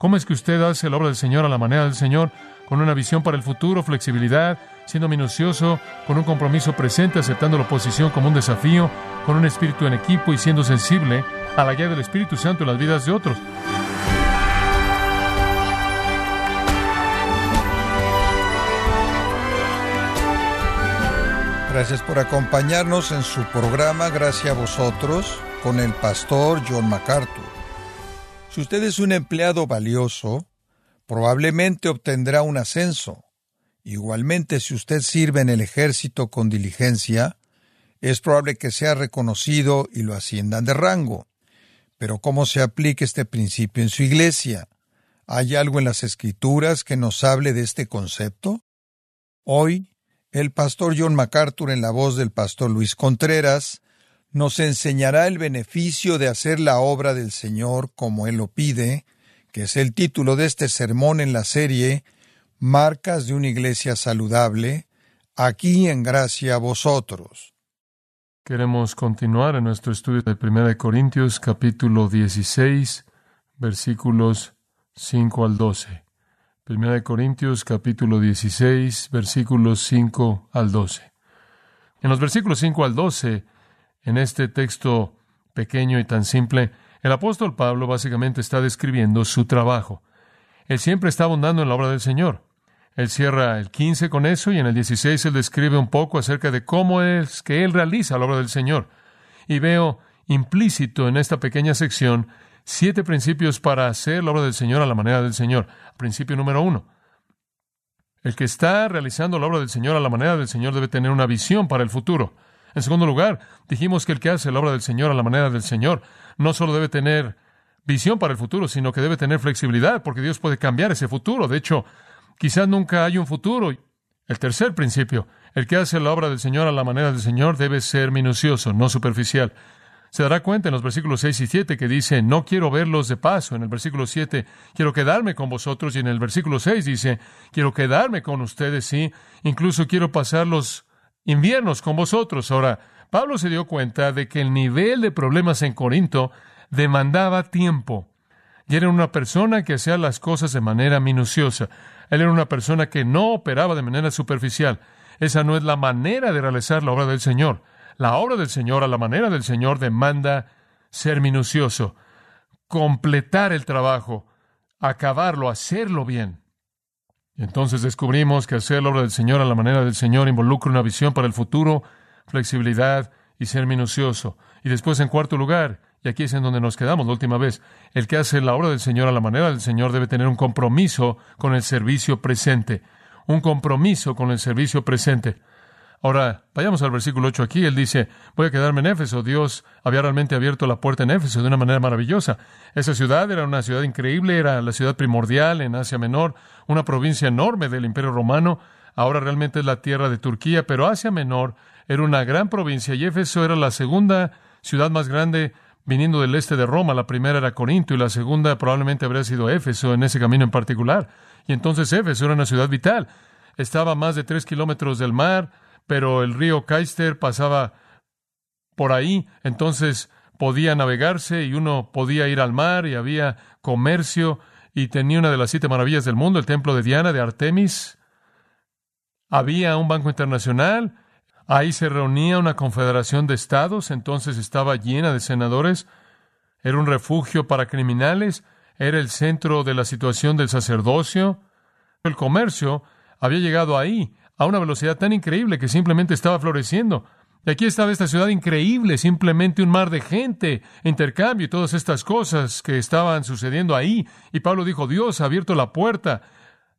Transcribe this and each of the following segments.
¿Cómo es que usted hace la obra del Señor a la manera del Señor, con una visión para el futuro, flexibilidad, siendo minucioso, con un compromiso presente, aceptando la oposición como un desafío, con un espíritu en equipo y siendo sensible a la guía del Espíritu Santo en las vidas de otros? Gracias por acompañarnos en su programa Gracias a vosotros con el pastor John MacArthur. Si usted es un empleado valioso, probablemente obtendrá un ascenso. Igualmente, si usted sirve en el ejército con diligencia, es probable que sea reconocido y lo asciendan de rango. Pero ¿cómo se aplica este principio en su iglesia? ¿Hay algo en las escrituras que nos hable de este concepto? Hoy el pastor John MacArthur, en la voz del pastor Luis Contreras, nos enseñará el beneficio de hacer la obra del Señor como Él lo pide, que es el título de este sermón en la serie Marcas de una Iglesia Saludable, aquí en gracia a vosotros. Queremos continuar en nuestro estudio de 1 Corintios capítulo 16, versículos 5 al 12. Primera de Corintios capítulo 16 versículos 5 al 12. En los versículos 5 al 12, en este texto pequeño y tan simple, el apóstol Pablo básicamente está describiendo su trabajo. Él siempre está abundando en la obra del Señor. Él cierra el 15 con eso y en el 16 él describe un poco acerca de cómo es que él realiza la obra del Señor. Y veo implícito en esta pequeña sección siete principios para hacer la obra del Señor a la manera del Señor. Principio número uno. El que está realizando la obra del Señor a la manera del Señor debe tener una visión para el futuro. En segundo lugar, dijimos que el que hace la obra del Señor a la manera del Señor no solo debe tener visión para el futuro, sino que debe tener flexibilidad, porque Dios puede cambiar ese futuro. De hecho, quizás nunca hay un futuro. El tercer principio, el que hace la obra del Señor a la manera del Señor debe ser minucioso, no superficial. Se dará cuenta en los versículos 6 y 7 que dice, no quiero verlos de paso. En el versículo 7, quiero quedarme con vosotros. Y en el versículo 6 dice, quiero quedarme con ustedes, sí. Incluso quiero pasar los inviernos con vosotros. Ahora, Pablo se dio cuenta de que el nivel de problemas en Corinto demandaba tiempo. Y era una persona que hacía las cosas de manera minuciosa. Él era una persona que no operaba de manera superficial. Esa no es la manera de realizar la obra del Señor. La obra del Señor, a la manera del Señor, demanda ser minucioso, completar el trabajo, acabarlo, hacerlo bien. Entonces descubrimos que hacer la obra del Señor a la manera del Señor involucra una visión para el futuro, flexibilidad y ser minucioso. Y después, en cuarto lugar, y aquí es en donde nos quedamos la última vez, el que hace la obra del Señor a la manera del Señor debe tener un compromiso con el servicio presente. Un compromiso con el servicio presente. Ahora, vayamos al versículo 8 aquí. Él dice, voy a quedarme en Éfeso. Dios había realmente abierto la puerta en Éfeso de una manera maravillosa. Esa ciudad era una ciudad increíble, era la ciudad primordial en Asia Menor, una provincia enorme del Imperio Romano. Ahora realmente es la tierra de Turquía, pero Asia Menor era una gran provincia y Éfeso era la segunda ciudad más grande viniendo del este de Roma. La primera era Corinto y la segunda probablemente habría sido Éfeso en ese camino en particular. Y entonces Éfeso era una ciudad vital. Estaba a más de tres kilómetros del mar, pero el río Caister pasaba por ahí, entonces podía navegarse y uno podía ir al mar y había comercio y tenía una de las siete maravillas del mundo, el templo de Diana, de Artemis. Había un banco internacional, ahí se reunía una confederación de estados, entonces estaba llena de senadores, era un refugio para criminales, era el centro de la situación del sacerdocio. El comercio había llegado ahí a una velocidad tan increíble que simplemente estaba floreciendo. Y aquí estaba esta ciudad increíble, simplemente un mar de gente, intercambio y todas estas cosas que estaban sucediendo ahí. Y Pablo dijo, Dios ha abierto la puerta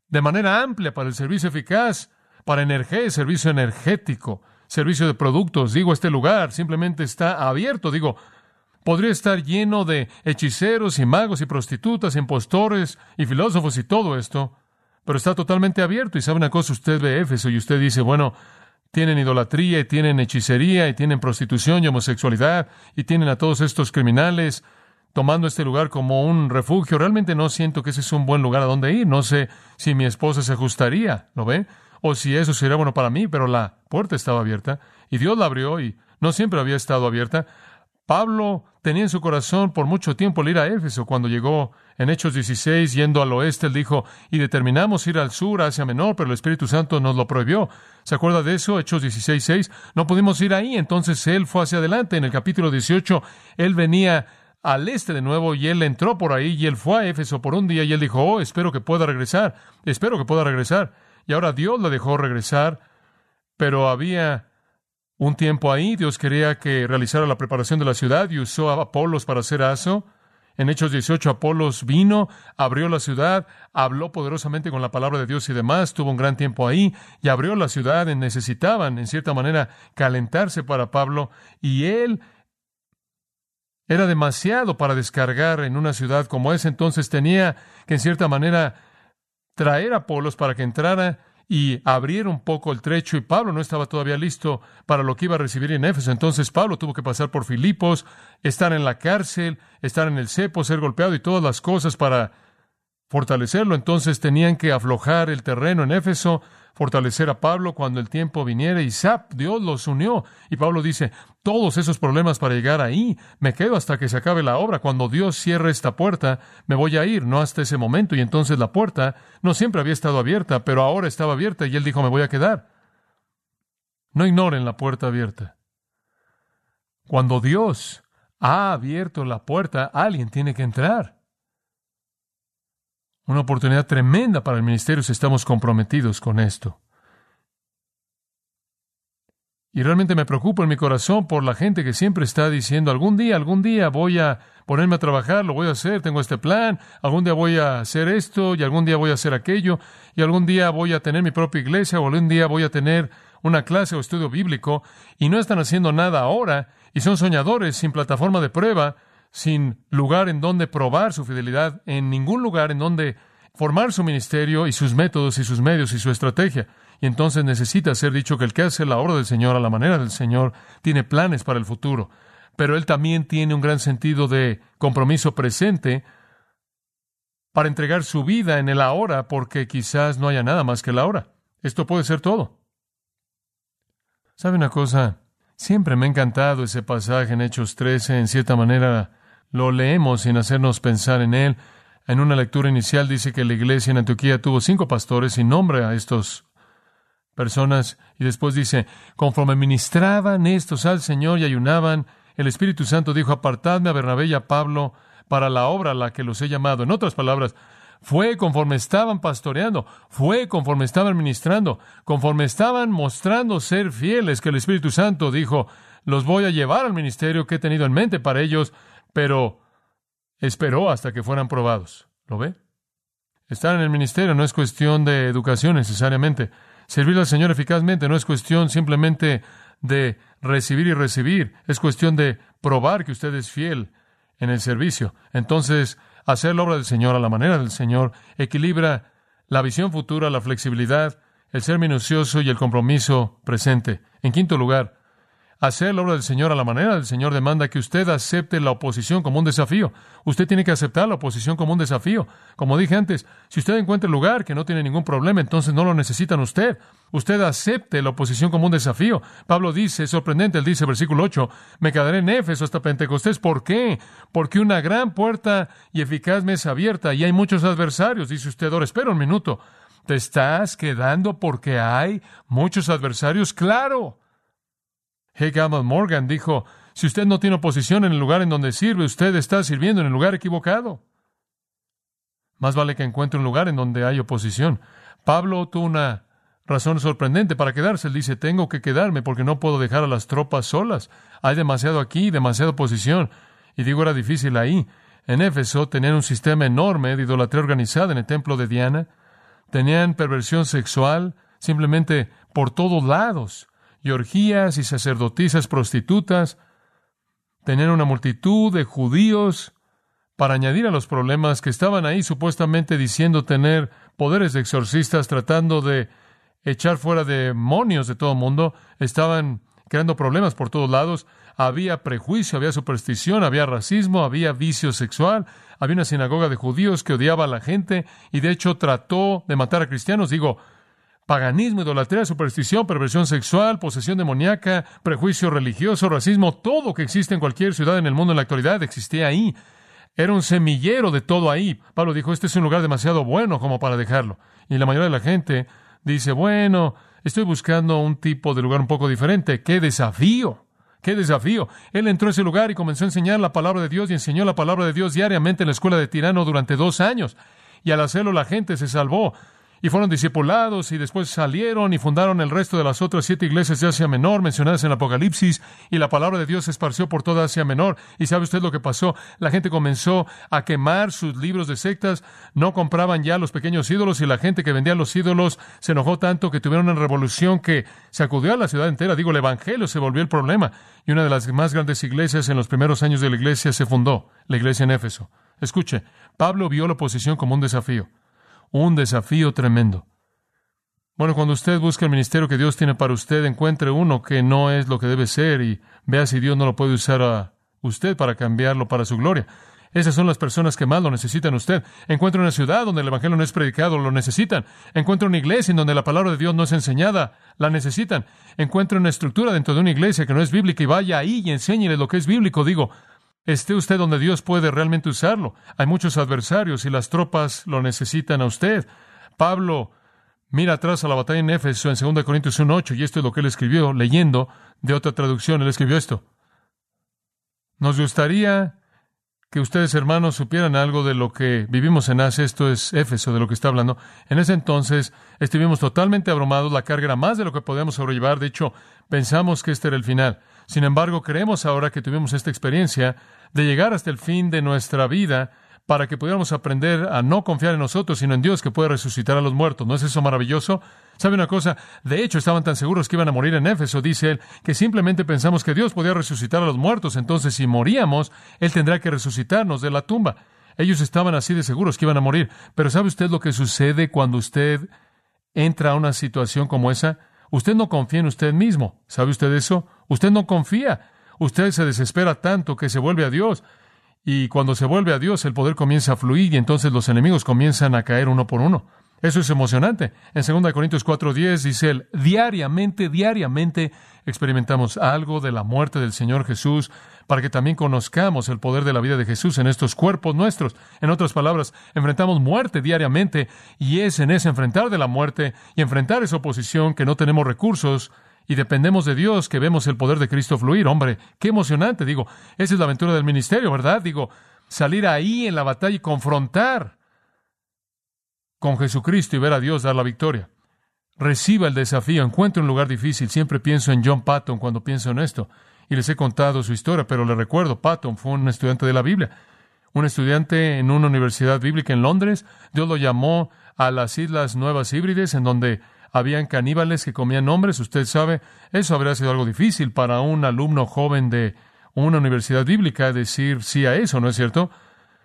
de manera amplia para el servicio eficaz, para energía, servicio energético, servicio de productos. Digo, este lugar simplemente está abierto. Digo, podría estar lleno de hechiceros y magos y prostitutas, impostores y filósofos y todo esto, pero está totalmente abierto. Y sabe una cosa, usted ve Éfeso y usted dice, bueno, tienen idolatría y tienen hechicería y tienen prostitución y homosexualidad y tienen a todos estos criminales tomando este lugar como un refugio. Realmente no siento que ese es un buen lugar a donde ir. No sé si mi esposa se ajustaría, ¿lo ve? O si eso sería bueno para mí, pero la puerta estaba abierta y Dios la abrió y no siempre había estado abierta. Pablo tenía en su corazón por mucho tiempo el ir a Éfeso. Cuando llegó en Hechos 16, yendo al oeste, él dijo, y determinamos ir al sur, hacia Menor, pero el Espíritu Santo nos lo prohibió. ¿Se acuerda de eso? Hechos 16, 6. No pudimos ir ahí, entonces él fue hacia adelante. En el capítulo 18, él venía al este de nuevo y él entró por ahí y él fue a Éfeso por un día y él dijo, oh, espero que pueda regresar, espero que pueda regresar. Y ahora Dios le dejó regresar, pero había un tiempo ahí, Dios quería que realizara la preparación de la ciudad y usó a Apolos para hacer eso. En Hechos 18, Apolos vino, abrió la ciudad, habló poderosamente con la palabra de Dios y demás, tuvo un gran tiempo ahí y abrió la ciudad. Necesitaban, en cierta manera, calentarse para Pablo y él era demasiado para descargar en una ciudad como esa, entonces tenía que, en cierta manera, traer a Apolos para que entrara y abriera un poco el trecho y Pablo no estaba todavía listo para lo que iba a recibir en Éfeso. Entonces Pablo tuvo que pasar por Filipos, estar en la cárcel, estar en el cepo, ser golpeado y todas las cosas para fortalecerlo. Entonces tenían que aflojar el terreno en Éfeso, fortalecer a Pablo cuando el tiempo viniera y ¡zap! Dios los unió. Y Pablo dice, todos esos problemas para llegar ahí, me quedo hasta que se acabe la obra. Cuando Dios cierre esta puerta, me voy a ir, no hasta ese momento. Y entonces la puerta no siempre había estado abierta, pero ahora estaba abierta y él dijo, me voy a quedar. No ignoren la puerta abierta. Cuando Dios ha abierto la puerta, alguien tiene que entrar una oportunidad tremenda para el ministerio si estamos comprometidos con esto. Y realmente me preocupa en mi corazón por la gente que siempre está diciendo, algún día, algún día voy a ponerme a trabajar, lo voy a hacer, tengo este plan, algún día voy a hacer esto y algún día voy a hacer aquello y algún día voy a tener mi propia iglesia o algún día voy a tener una clase o estudio bíblico y no están haciendo nada ahora y son soñadores sin plataforma de prueba sin lugar en donde probar su fidelidad, en ningún lugar en donde formar su ministerio y sus métodos y sus medios y su estrategia. Y entonces necesita ser dicho que el que hace la obra del Señor a la manera del Señor tiene planes para el futuro, pero él también tiene un gran sentido de compromiso presente para entregar su vida en el ahora, porque quizás no haya nada más que el ahora. Esto puede ser todo. ¿Sabe una cosa? Siempre me ha encantado ese pasaje en Hechos 13, en cierta manera lo leemos sin hacernos pensar en él. En una lectura inicial dice que la iglesia en Antioquía tuvo cinco pastores y nombra a estos personas y después dice, conforme ministraban estos al Señor y ayunaban, el Espíritu Santo dijo, apartadme a Bernabé y a Pablo para la obra a la que los he llamado. En otras palabras, fue conforme estaban pastoreando, fue conforme estaban ministrando, conforme estaban mostrando ser fieles que el Espíritu Santo dijo, los voy a llevar al ministerio que he tenido en mente para ellos pero esperó hasta que fueran probados. ¿Lo ve? Estar en el ministerio no es cuestión de educación necesariamente. Servir al Señor eficazmente no es cuestión simplemente de recibir y recibir, es cuestión de probar que usted es fiel en el servicio. Entonces, hacer la obra del Señor a la manera del Señor equilibra la visión futura, la flexibilidad, el ser minucioso y el compromiso presente. En quinto lugar, Hacer la obra del Señor a la manera del Señor demanda que usted acepte la oposición como un desafío. Usted tiene que aceptar la oposición como un desafío. Como dije antes, si usted encuentra el lugar que no tiene ningún problema, entonces no lo necesitan usted. Usted acepte la oposición como un desafío. Pablo dice, es sorprendente, él dice, versículo 8, me quedaré en Éfeso hasta Pentecostés. ¿Por qué? Porque una gran puerta y eficaz me es abierta y hay muchos adversarios. Dice usted, ahora espera un minuto. ¿Te estás quedando porque hay muchos adversarios? Claro. H. Morgan dijo, si usted no tiene oposición en el lugar en donde sirve, usted está sirviendo en el lugar equivocado. Más vale que encuentre un lugar en donde hay oposición. Pablo tuvo una razón sorprendente para quedarse. Él dice, tengo que quedarme porque no puedo dejar a las tropas solas. Hay demasiado aquí, demasiada oposición. Y digo, era difícil ahí. En Éfeso tenían un sistema enorme de idolatría organizada en el templo de Diana. Tenían perversión sexual simplemente por todos lados y orgías y sacerdotisas prostitutas. Tenían una multitud de judíos para añadir a los problemas que estaban ahí supuestamente diciendo tener poderes de exorcistas tratando de echar fuera demonios de todo mundo. Estaban creando problemas por todos lados. Había prejuicio, había superstición, había racismo, había vicio sexual, había una sinagoga de judíos que odiaba a la gente y de hecho trató de matar a cristianos. Digo, paganismo, idolatría, superstición, perversión sexual, posesión demoníaca, prejuicio religioso, racismo, todo que existe en cualquier ciudad en el mundo en la actualidad existía ahí. Era un semillero de todo ahí. Pablo dijo, este es un lugar demasiado bueno como para dejarlo. Y la mayoría de la gente dice, bueno, estoy buscando un tipo de lugar un poco diferente. ¡Qué desafío! ¡Qué desafío! Él entró a ese lugar y comenzó a enseñar la palabra de Dios y enseñó la palabra de Dios diariamente en la escuela de Tirano durante dos años. Y al hacerlo la gente se salvó y fueron discipulados y después salieron y fundaron el resto de las otras siete iglesias de Asia Menor mencionadas en el Apocalipsis y la palabra de Dios se esparció por toda Asia Menor. ¿Y sabe usted lo que pasó? La gente comenzó a quemar sus libros de sectas, no compraban ya los pequeños ídolos y la gente que vendía los ídolos se enojó tanto que tuvieron una revolución que sacudió a la ciudad entera. Digo, el Evangelio se volvió el problema y una de las más grandes iglesias en los primeros años de la iglesia se fundó, la iglesia en Éfeso. Escuche, Pablo vio la oposición como un desafío un desafío tremendo. Bueno, cuando usted busca el ministerio que Dios tiene para usted, encuentre uno que no es lo que debe ser y vea si Dios no lo puede usar a usted para cambiarlo para su gloria. Esas son las personas que más lo necesitan usted. Encuentre una ciudad donde el Evangelio no es predicado, lo necesitan. Encuentre una iglesia en donde la palabra de Dios no es enseñada, la necesitan. Encuentre una estructura dentro de una iglesia que no es bíblica y vaya ahí y enséñele lo que es bíblico. Digo, esté usted donde Dios puede realmente usarlo. Hay muchos adversarios y las tropas lo necesitan a usted. Pablo mira atrás a la batalla en Éfeso en 2 Corintios 1.8 y esto es lo que él escribió leyendo de otra traducción. Él escribió esto. Nos gustaría que ustedes, hermanos, supieran algo de lo que vivimos en Asia. Esto es Éfeso, de lo que está hablando. En ese entonces estuvimos totalmente abrumados. La carga era más de lo que podíamos sobrellevar. De hecho, pensamos que este era el final. Sin embargo, creemos ahora que tuvimos esta experiencia de llegar hasta el fin de nuestra vida para que pudiéramos aprender a no confiar en nosotros, sino en Dios que puede resucitar a los muertos. ¿No es eso maravilloso? ¿Sabe una cosa? De hecho, estaban tan seguros que iban a morir en Éfeso, dice él, que simplemente pensamos que Dios podía resucitar a los muertos. Entonces, si moríamos, Él tendrá que resucitarnos de la tumba. Ellos estaban así de seguros que iban a morir. Pero ¿sabe usted lo que sucede cuando usted entra a una situación como esa? Usted no confía en usted mismo. ¿Sabe usted eso? Usted no confía. Usted se desespera tanto que se vuelve a Dios. Y cuando se vuelve a Dios, el poder comienza a fluir y entonces los enemigos comienzan a caer uno por uno. Eso es emocionante. En 2 Corintios 4:10 dice él, diariamente, diariamente experimentamos algo de la muerte del Señor Jesús para que también conozcamos el poder de la vida de Jesús en estos cuerpos nuestros. En otras palabras, enfrentamos muerte diariamente y es en ese enfrentar de la muerte y enfrentar esa oposición que no tenemos recursos y dependemos de Dios que vemos el poder de Cristo fluir. Hombre, qué emocionante, digo. Esa es la aventura del ministerio, ¿verdad? Digo, salir ahí en la batalla y confrontar con Jesucristo y ver a Dios dar la victoria. Reciba el desafío, encuentre un lugar difícil. Siempre pienso en John Patton cuando pienso en esto. Y les he contado su historia, pero le recuerdo, Patton fue un estudiante de la Biblia. Un estudiante en una universidad bíblica en Londres. Dios lo llamó a las Islas Nuevas Híbrides, en donde habían caníbales que comían hombres, usted sabe, eso habría sido algo difícil para un alumno joven de una universidad bíblica decir sí a eso, ¿no es cierto?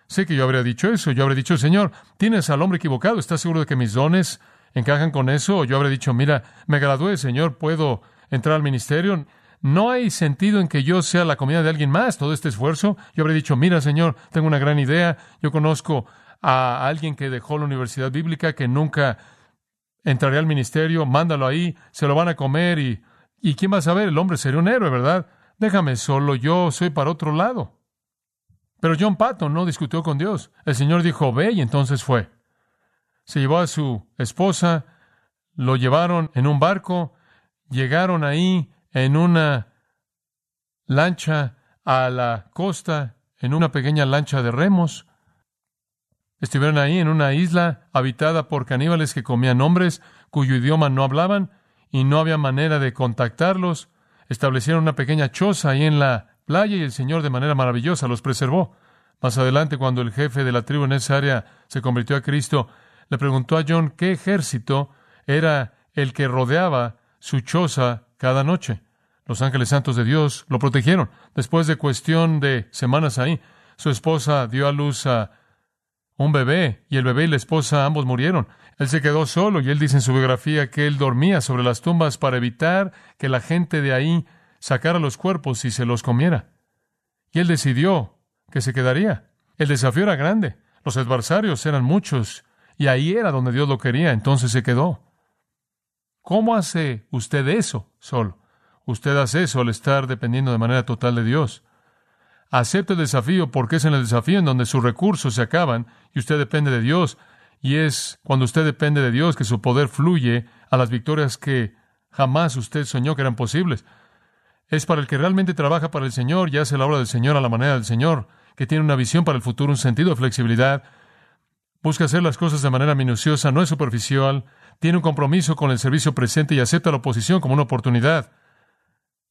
Sé que yo habría dicho eso, yo habría dicho, Señor, tienes al hombre equivocado, ¿estás seguro de que mis dones encajan con eso? O yo habría dicho, mira, me gradué, Señor, puedo entrar al ministerio. No hay sentido en que yo sea la comida de alguien más, todo este esfuerzo. Yo habría dicho, mira, Señor, tengo una gran idea, yo conozco a alguien que dejó la universidad bíblica, que nunca entraré al ministerio, mándalo ahí, se lo van a comer y, ¿y quién va a saber? El hombre sería un héroe, ¿verdad? Déjame solo, yo soy para otro lado. Pero John Patton no discutió con Dios. El Señor dijo, ve, y entonces fue. Se llevó a su esposa, lo llevaron en un barco, llegaron ahí en una lancha a la costa, en una pequeña lancha de remos, Estuvieron ahí en una isla habitada por caníbales que comían hombres cuyo idioma no hablaban y no había manera de contactarlos. Establecieron una pequeña choza ahí en la playa y el Señor de manera maravillosa los preservó. Más adelante, cuando el jefe de la tribu en esa área se convirtió a Cristo, le preguntó a John qué ejército era el que rodeaba su choza cada noche. Los ángeles santos de Dios lo protegieron. Después de cuestión de semanas ahí, su esposa dio a luz a un bebé, y el bebé y la esposa ambos murieron. Él se quedó solo y él dice en su biografía que él dormía sobre las tumbas para evitar que la gente de ahí sacara los cuerpos y se los comiera. Y él decidió que se quedaría. El desafío era grande, los adversarios eran muchos, y ahí era donde Dios lo quería, entonces se quedó. ¿Cómo hace usted eso solo? Usted hace eso al estar dependiendo de manera total de Dios. Acepte el desafío porque es en el desafío en donde sus recursos se acaban y usted depende de Dios. Y es cuando usted depende de Dios que su poder fluye a las victorias que jamás usted soñó que eran posibles. Es para el que realmente trabaja para el Señor y hace la obra del Señor a la manera del Señor, que tiene una visión para el futuro, un sentido de flexibilidad, busca hacer las cosas de manera minuciosa, no es superficial, tiene un compromiso con el servicio presente y acepta la oposición como una oportunidad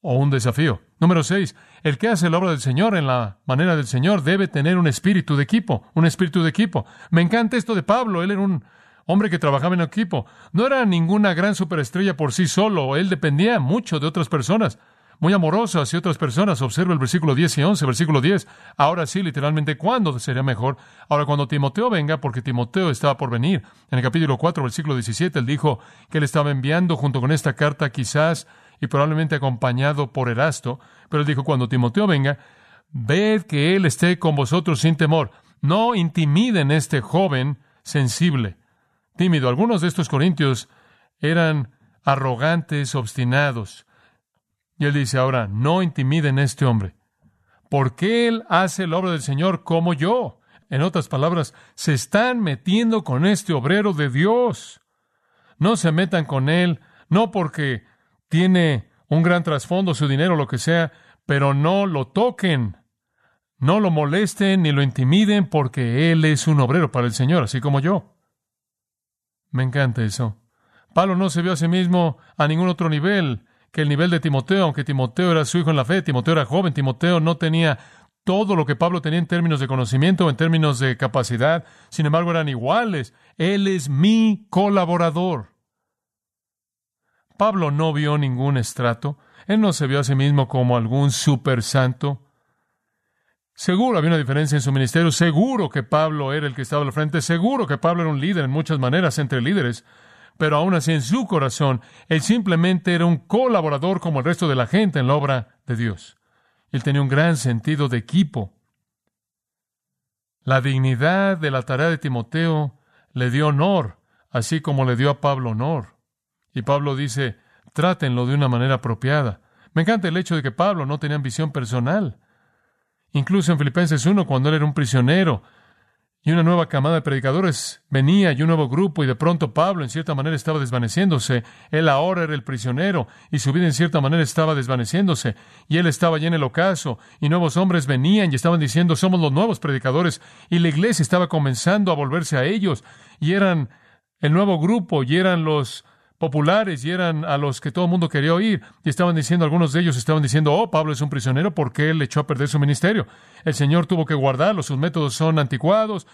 o un desafío. Número seis, el que hace la obra del Señor en la manera del Señor debe tener un espíritu de equipo, un espíritu de equipo. Me encanta esto de Pablo, él era un hombre que trabajaba en equipo. No era ninguna gran superestrella por sí solo, él dependía mucho de otras personas, muy amoroso hacia otras personas. Observa el versículo 10 y 11, versículo 10. Ahora sí, literalmente, ¿cuándo sería mejor? Ahora, cuando Timoteo venga, porque Timoteo estaba por venir. En el capítulo 4, versículo 17, él dijo que él estaba enviando junto con esta carta quizás y probablemente acompañado por Erasto, pero dijo, cuando Timoteo venga, ved que él esté con vosotros sin temor. No intimiden a este joven sensible, tímido. Algunos de estos corintios eran arrogantes, obstinados. Y él dice ahora, no intimiden a este hombre, porque él hace la obra del Señor como yo. En otras palabras, se están metiendo con este obrero de Dios. No se metan con él, no porque tiene un gran trasfondo, su dinero, lo que sea, pero no lo toquen, no lo molesten ni lo intimiden porque Él es un obrero para el Señor, así como yo. Me encanta eso. Pablo no se vio a sí mismo a ningún otro nivel que el nivel de Timoteo, aunque Timoteo era su hijo en la fe, Timoteo era joven, Timoteo no tenía todo lo que Pablo tenía en términos de conocimiento, en términos de capacidad, sin embargo eran iguales. Él es mi colaborador. Pablo no vio ningún estrato. Él no se vio a sí mismo como algún super santo. Seguro había una diferencia en su ministerio. Seguro que Pablo era el que estaba al frente. Seguro que Pablo era un líder en muchas maneras entre líderes. Pero aún así en su corazón, él simplemente era un colaborador como el resto de la gente en la obra de Dios. Él tenía un gran sentido de equipo. La dignidad de la tarea de Timoteo le dio honor, así como le dio a Pablo honor. Y Pablo dice, trátenlo de una manera apropiada. Me encanta el hecho de que Pablo no tenía ambición personal. Incluso en Filipenses 1, cuando él era un prisionero y una nueva camada de predicadores venía y un nuevo grupo y de pronto Pablo en cierta manera estaba desvaneciéndose. Él ahora era el prisionero y su vida en cierta manera estaba desvaneciéndose y él estaba ya en el ocaso y nuevos hombres venían y estaban diciendo somos los nuevos predicadores y la iglesia estaba comenzando a volverse a ellos y eran el nuevo grupo y eran los populares y eran a los que todo el mundo quería oír. Y estaban diciendo, algunos de ellos estaban diciendo, oh, Pablo es un prisionero porque él echó a perder su ministerio. El Señor tuvo que guardarlo, sus métodos son anticuados.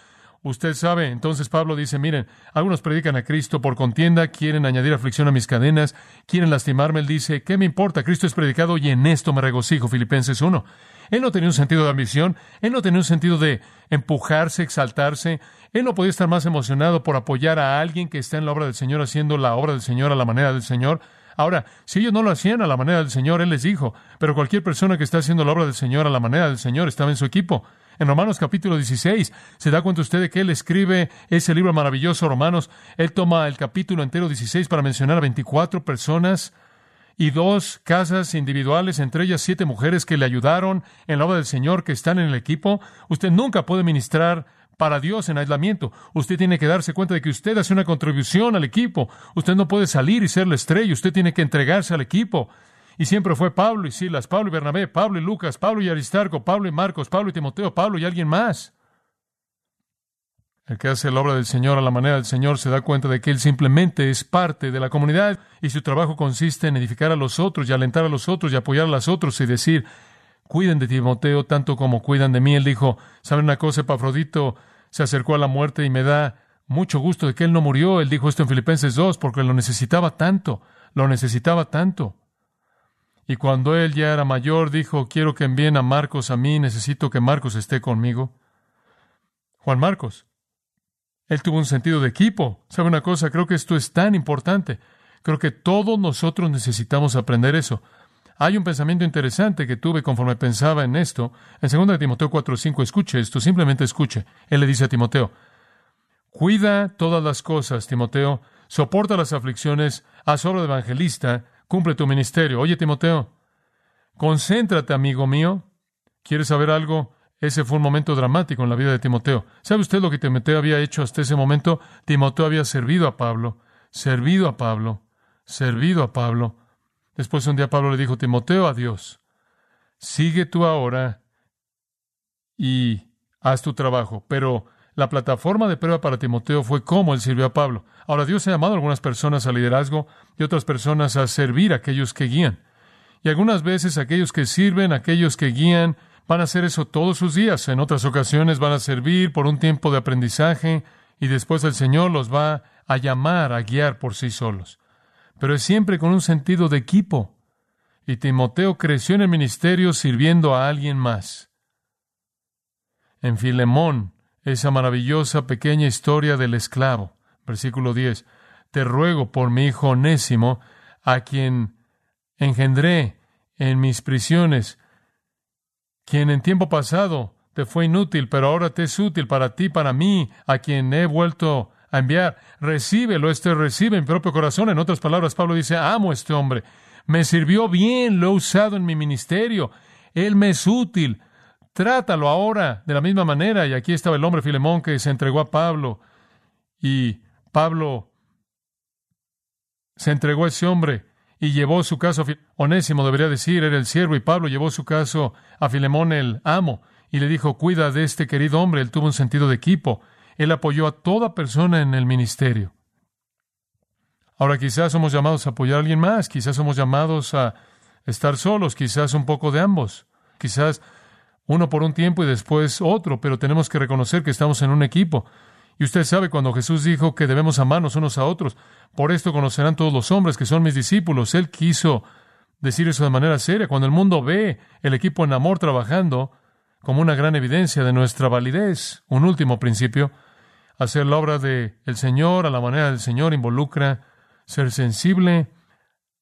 Usted sabe, entonces Pablo dice, miren, algunos predican a Cristo por contienda, quieren añadir aflicción a mis cadenas, quieren lastimarme. Él dice, ¿qué me importa? Cristo es predicado y en esto me regocijo. Filipenses 1. Él no tenía un sentido de ambición, él no tenía un sentido de empujarse, exaltarse, él no podía estar más emocionado por apoyar a alguien que está en la obra del Señor, haciendo la obra del Señor a la manera del Señor. Ahora, si ellos no lo hacían a la manera del Señor, Él les dijo, pero cualquier persona que está haciendo la obra del Señor a la manera del Señor estaba en su equipo. En Romanos capítulo 16, se da cuenta usted de que Él escribe ese libro maravilloso, Romanos. Él toma el capítulo entero 16 para mencionar a 24 personas y dos casas individuales, entre ellas siete mujeres que le ayudaron en la obra del Señor, que están en el equipo. Usted nunca puede ministrar para Dios en aislamiento. Usted tiene que darse cuenta de que usted hace una contribución al equipo. Usted no puede salir y ser la estrella. Usted tiene que entregarse al equipo. Y siempre fue Pablo y Silas, Pablo y Bernabé, Pablo y Lucas, Pablo y Aristarco, Pablo y Marcos, Pablo y Timoteo, Pablo y alguien más. El que hace la obra del Señor a la manera del Señor se da cuenta de que Él simplemente es parte de la comunidad y su trabajo consiste en edificar a los otros y alentar a los otros y apoyar a los otros y decir, cuiden de Timoteo tanto como cuidan de mí. Él dijo, ¿saben una cosa, Epafrodito? se acercó a la muerte y me da mucho gusto de que él no murió. Él dijo esto en Filipenses 2 porque lo necesitaba tanto, lo necesitaba tanto. Y cuando él ya era mayor, dijo, quiero que envíen a Marcos a mí, necesito que Marcos esté conmigo. Juan Marcos. Él tuvo un sentido de equipo. ¿Sabe una cosa? Creo que esto es tan importante. Creo que todos nosotros necesitamos aprender eso. Hay un pensamiento interesante que tuve conforme pensaba en esto. En 2 Timoteo 4:5, escuche esto, simplemente escuche. Él le dice a Timoteo, cuida todas las cosas, Timoteo, soporta las aflicciones, haz obra de evangelista, cumple tu ministerio. Oye, Timoteo, concéntrate, amigo mío. ¿Quieres saber algo? Ese fue un momento dramático en la vida de Timoteo. ¿Sabe usted lo que Timoteo había hecho hasta ese momento? Timoteo había servido a Pablo, servido a Pablo, servido a Pablo. Después un día Pablo le dijo, Timoteo, adiós. Sigue tú ahora y haz tu trabajo. Pero la plataforma de prueba para Timoteo fue cómo él sirvió a Pablo. Ahora Dios ha llamado a algunas personas al liderazgo y otras personas a servir a aquellos que guían. Y algunas veces aquellos que sirven, aquellos que guían, van a hacer eso todos sus días. En otras ocasiones van a servir por un tiempo de aprendizaje y después el Señor los va a llamar a guiar por sí solos. Pero es siempre con un sentido de equipo. Y Timoteo creció en el ministerio sirviendo a alguien más. En Filemón, esa maravillosa pequeña historia del esclavo. Versículo 10. Te ruego por mi hijo Onésimo, a quien engendré en mis prisiones, quien en tiempo pasado te fue inútil, pero ahora te es útil para ti, para mí, a quien he vuelto a enviar. Recíbelo, este recibe en mi propio corazón. En otras palabras, Pablo dice, amo a este hombre. Me sirvió bien, lo he usado en mi ministerio. Él me es útil. Trátalo ahora de la misma manera. Y aquí estaba el hombre Filemón que se entregó a Pablo. Y Pablo se entregó a ese hombre y llevó su caso Onésimo, debería decir, era el siervo, y Pablo llevó su caso a Filemón el amo, y le dijo, cuida de este querido hombre, él tuvo un sentido de equipo, él apoyó a toda persona en el ministerio. Ahora quizás somos llamados a apoyar a alguien más, quizás somos llamados a estar solos, quizás un poco de ambos, quizás uno por un tiempo y después otro, pero tenemos que reconocer que estamos en un equipo. Y usted sabe cuando Jesús dijo que debemos amarnos unos a otros, por esto conocerán todos los hombres que son mis discípulos. Él quiso decir eso de manera seria. Cuando el mundo ve el equipo en amor trabajando como una gran evidencia de nuestra validez, un último principio, hacer la obra del el Señor a la manera del Señor involucra ser sensible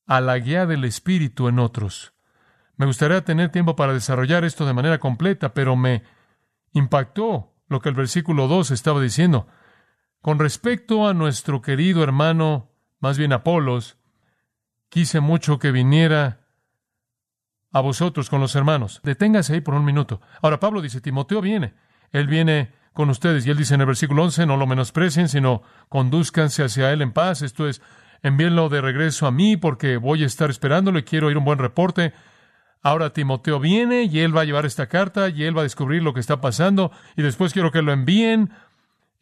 a la guía del Espíritu en otros. Me gustaría tener tiempo para desarrollar esto de manera completa, pero me impactó lo que el versículo 2 estaba diciendo. Con respecto a nuestro querido hermano, más bien Apolos, quise mucho que viniera a vosotros con los hermanos. Deténgase ahí por un minuto. Ahora Pablo dice, Timoteo viene. Él viene con ustedes. Y él dice en el versículo 11, no lo menosprecien, sino conduzcanse hacia él en paz. Esto es, envíenlo de regreso a mí porque voy a estar esperándolo y quiero oír un buen reporte. Ahora Timoteo viene y él va a llevar esta carta y él va a descubrir lo que está pasando y después quiero que lo envíen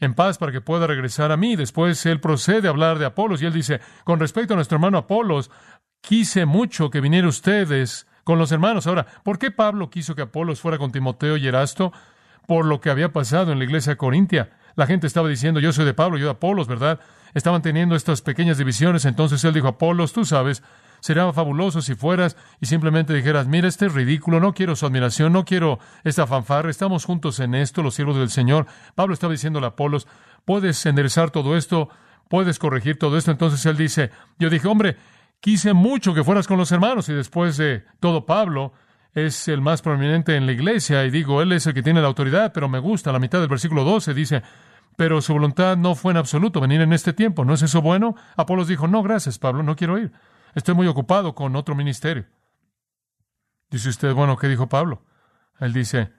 en paz para que pueda regresar a mí. Después él procede a hablar de Apolos y él dice, con respecto a nuestro hermano Apolos, quise mucho que vinieran ustedes con los hermanos. Ahora, ¿por qué Pablo quiso que Apolos fuera con Timoteo y Erasto? Por lo que había pasado en la iglesia Corintia. La gente estaba diciendo, yo soy de Pablo, yo de Apolos, ¿verdad? Estaban teniendo estas pequeñas divisiones. Entonces él dijo, Apolos, tú sabes, Sería fabuloso si fueras y simplemente dijeras, mira, este es ridículo, no quiero su admiración, no quiero esta fanfarra, estamos juntos en esto, los siervos del Señor. Pablo estaba diciendo a Apolos, puedes enderezar todo esto, puedes corregir todo esto. Entonces él dice, yo dije, hombre, quise mucho que fueras con los hermanos y después de todo Pablo es el más prominente en la iglesia y digo, él es el que tiene la autoridad, pero me gusta, la mitad del versículo 12 dice, pero su voluntad no fue en absoluto venir en este tiempo. ¿No es eso bueno? Apolos dijo, no, gracias, Pablo, no quiero ir. Estoy muy ocupado con otro ministerio. Dice usted, bueno, ¿qué dijo Pablo? Él dice,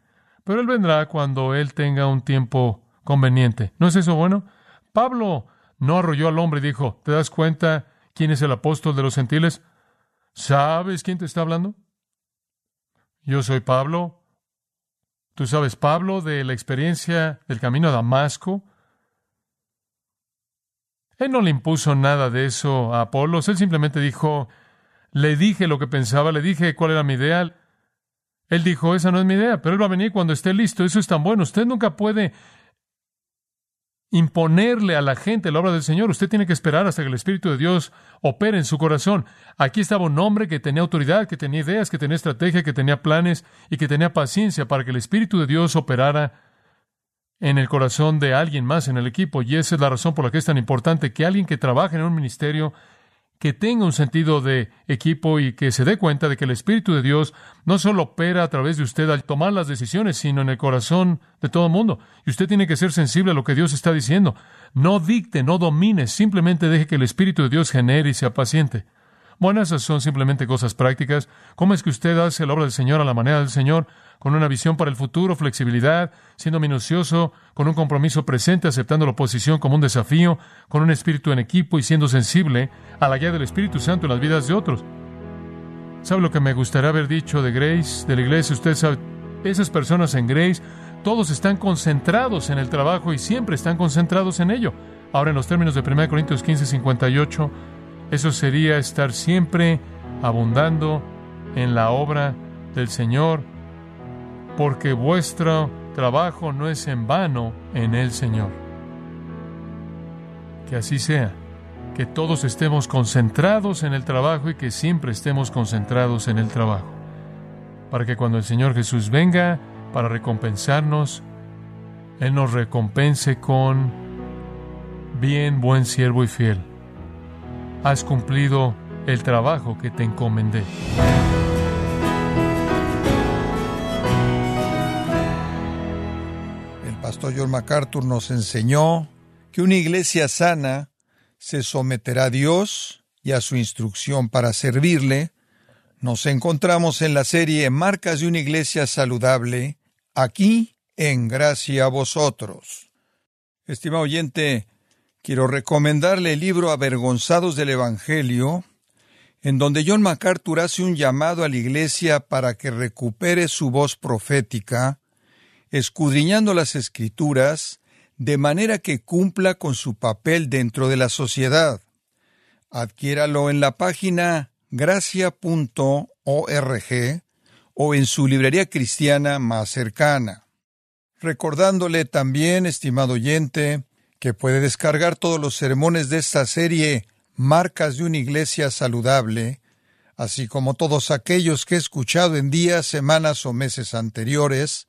pero él vendrá cuando él tenga un tiempo conveniente. ¿No es eso bueno? Pablo no arrolló al hombre y dijo, ¿te das cuenta quién es el apóstol de los gentiles? ¿Sabes quién te está hablando? Yo soy Pablo. ¿Tú sabes Pablo de la experiencia del camino a Damasco? Él no le impuso nada de eso a Apolos, él simplemente dijo, le dije lo que pensaba, le dije cuál era mi idea. Él dijo, esa no es mi idea, pero él va a venir cuando esté listo, eso es tan bueno. Usted nunca puede imponerle a la gente la obra del Señor. Usted tiene que esperar hasta que el Espíritu de Dios opere en su corazón. Aquí estaba un hombre que tenía autoridad, que tenía ideas, que tenía estrategia, que tenía planes y que tenía paciencia para que el Espíritu de Dios operara en el corazón de alguien más en el equipo. Y esa es la razón por la que es tan importante que alguien que trabaje en un ministerio que tenga un sentido de equipo y que se dé cuenta de que el Espíritu de Dios no solo opera a través de usted al tomar las decisiones, sino en el corazón de todo el mundo. Y usted tiene que ser sensible a lo que Dios está diciendo. No dicte, no domine, simplemente deje que el Espíritu de Dios genere y sea paciente. Bueno, esas son simplemente cosas prácticas. ¿Cómo es que usted hace la obra del Señor a la manera del Señor? Con una visión para el futuro, flexibilidad, siendo minucioso, con un compromiso presente, aceptando la oposición como un desafío, con un espíritu en equipo y siendo sensible a la guía del Espíritu Santo en las vidas de otros. ¿Sabe lo que me gustaría haber dicho de Grace, de la iglesia? Usted sabe, esas personas en Grace, todos están concentrados en el trabajo y siempre están concentrados en ello. Ahora, en los términos de 1 Corintios 15, 58, eso sería estar siempre abundando en la obra del Señor, porque vuestro trabajo no es en vano en el Señor. Que así sea, que todos estemos concentrados en el trabajo y que siempre estemos concentrados en el trabajo, para que cuando el Señor Jesús venga para recompensarnos, Él nos recompense con bien, buen siervo y fiel has cumplido el trabajo que te encomendé. Pastor John MacArthur nos enseñó que una iglesia sana se someterá a Dios y a su instrucción para servirle. Nos encontramos en la serie Marcas de una iglesia saludable, aquí en Gracia a vosotros. Estimado oyente, quiero recomendarle el libro Avergonzados del Evangelio, en donde John MacArthur hace un llamado a la Iglesia para que recupere su voz profética, escudriñando las Escrituras, de manera que cumpla con su papel dentro de la sociedad. Adquiéralo en la página gracia.org o en su librería cristiana más cercana. Recordándole también, estimado oyente, que puede descargar todos los sermones de esta serie Marcas de una Iglesia Saludable, así como todos aquellos que he escuchado en días, semanas o meses anteriores,